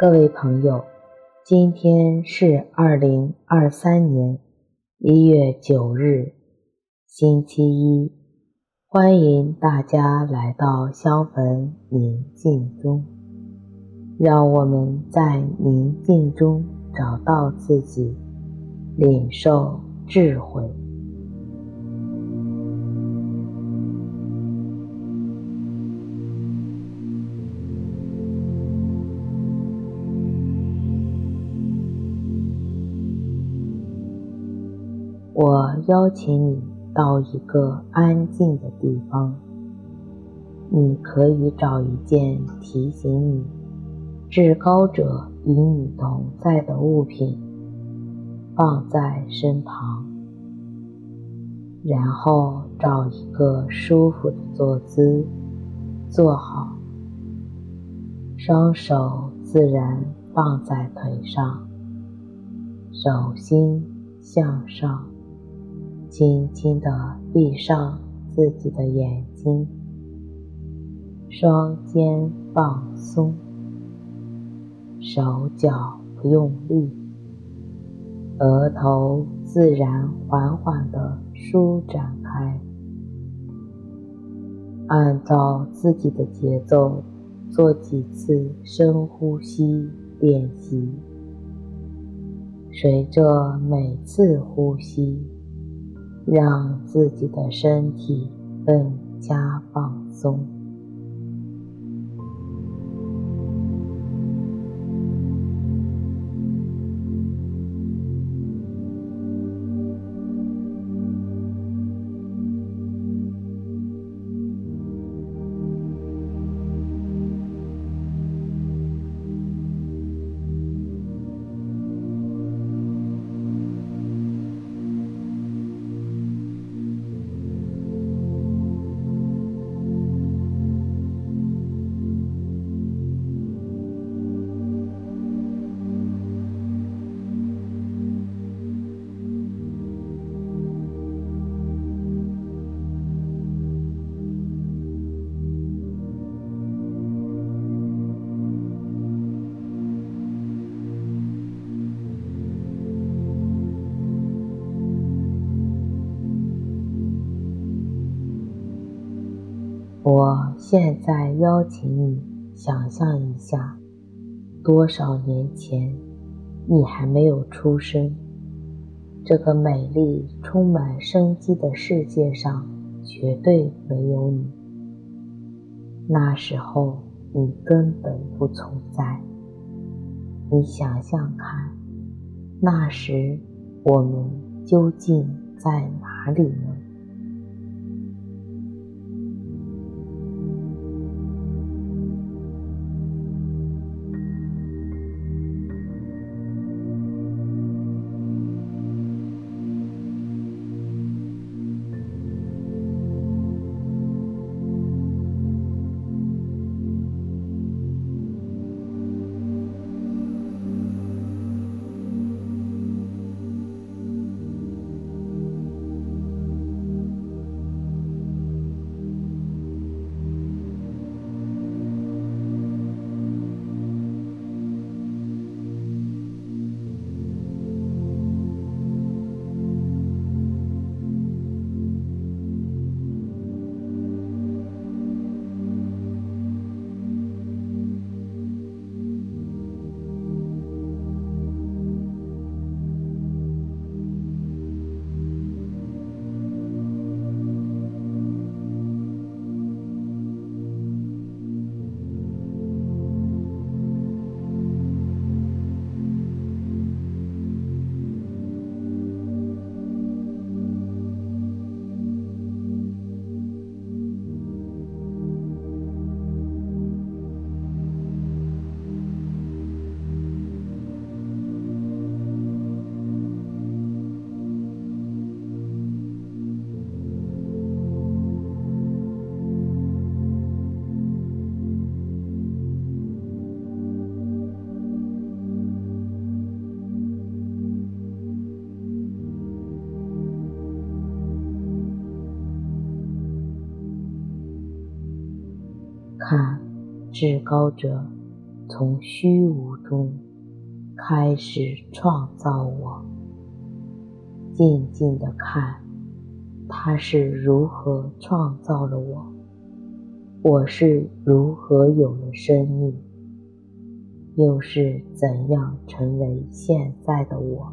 各位朋友，今天是二零二三年一月九日，星期一。欢迎大家来到香焚宁静中，让我们在宁静中找到自己，领受智慧。我邀请你到一个安静的地方，你可以找一件提醒你至高者与你同在的物品放在身旁，然后找一个舒服的坐姿坐好，双手自然放在腿上，手心向上。轻轻地闭上自己的眼睛，双肩放松，手脚不用力，额头自然缓缓地舒展开。按照自己的节奏做几次深呼吸练习，随着每次呼吸，让自己的身体更加放松。我现在邀请你想象一下，多少年前你还没有出生，这个美丽、充满生机的世界上绝对没有你。那时候你根本不存在。你想想看，那时我们究竟在哪里？至高者从虚无中开始创造我，静静地看他是如何创造了我，我是如何有了生命，又是怎样成为现在的我。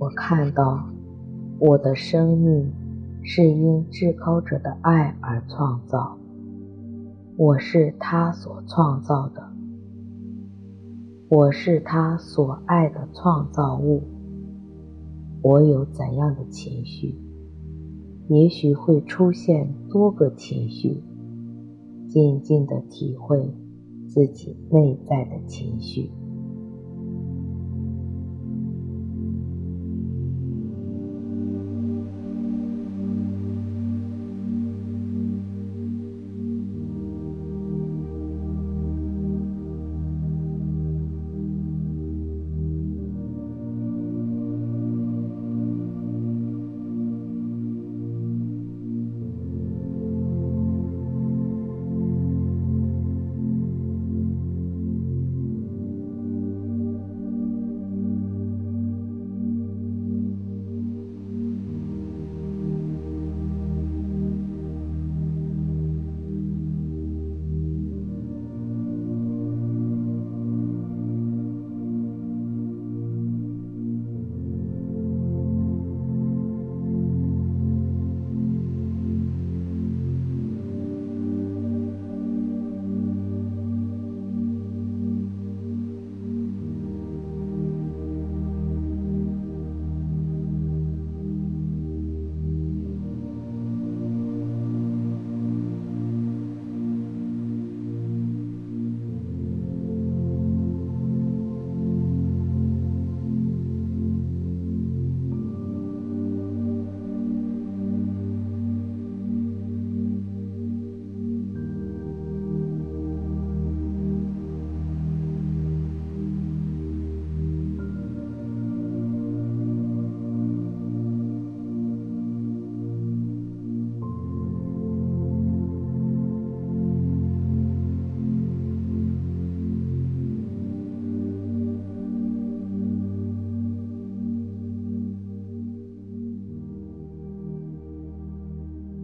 我看到，我的生命是因至高者的爱而创造，我是他所创造的，我是他所爱的创造物。我有怎样的情绪，也许会出现多个情绪，静静地体会自己内在的情绪。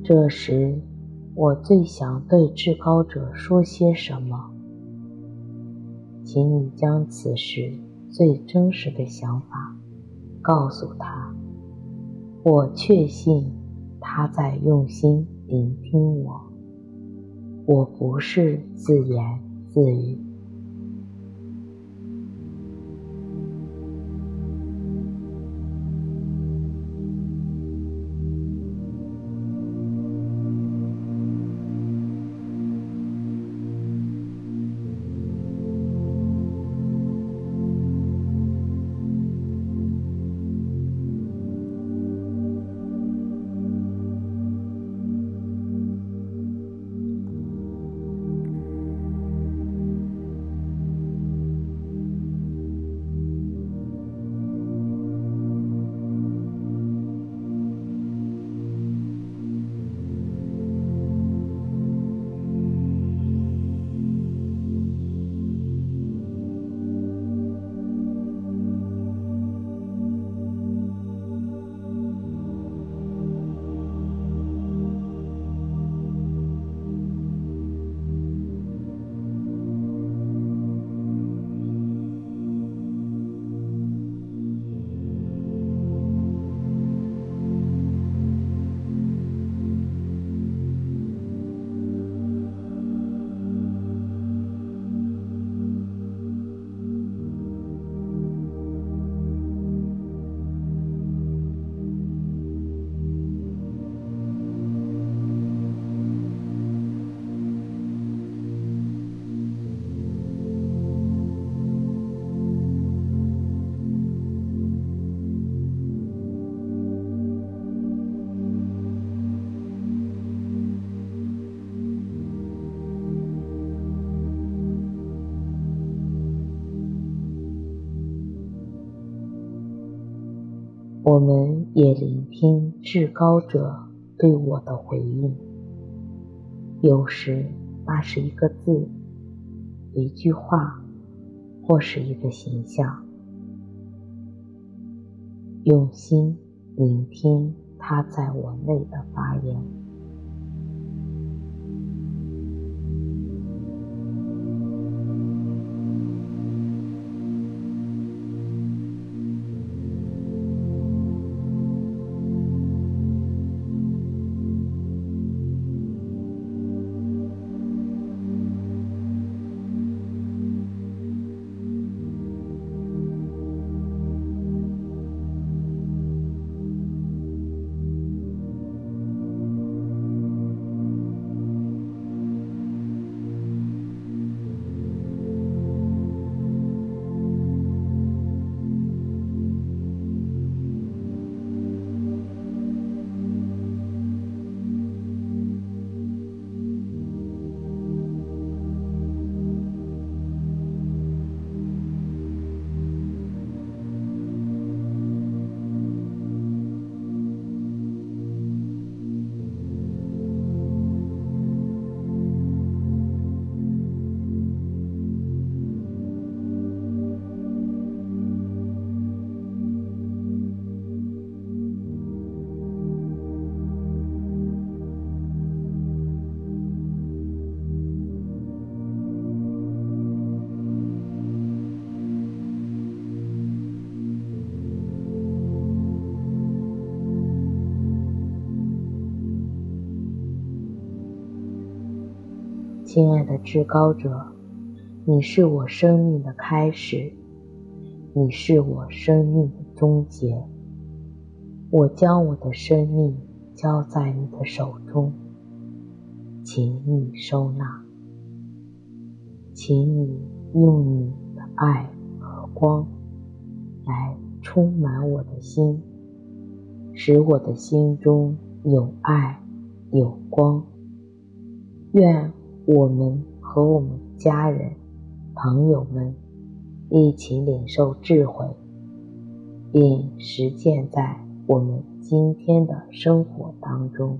这时，我最想对至高者说些什么？请你将此时最真实的想法告诉他。我确信他在用心聆听我。我不是自言自语。我们也聆听至高者对我的回应。有时，那是一个字、一句话，或是一个形象。用心聆听他在我内的发言。亲爱的至高者，你是我生命的开始，你是我生命的终结。我将我的生命交在你的手中，请你收纳，请你用你的爱和光来充满我的心，使我的心中有爱有光。愿。我们和我们家人、朋友们一起领受智慧，并实践在我们今天的生活当中。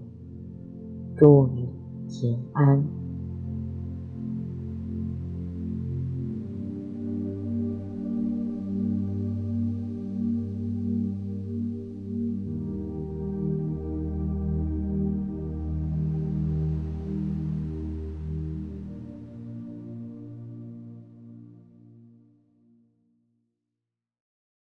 祝你平安。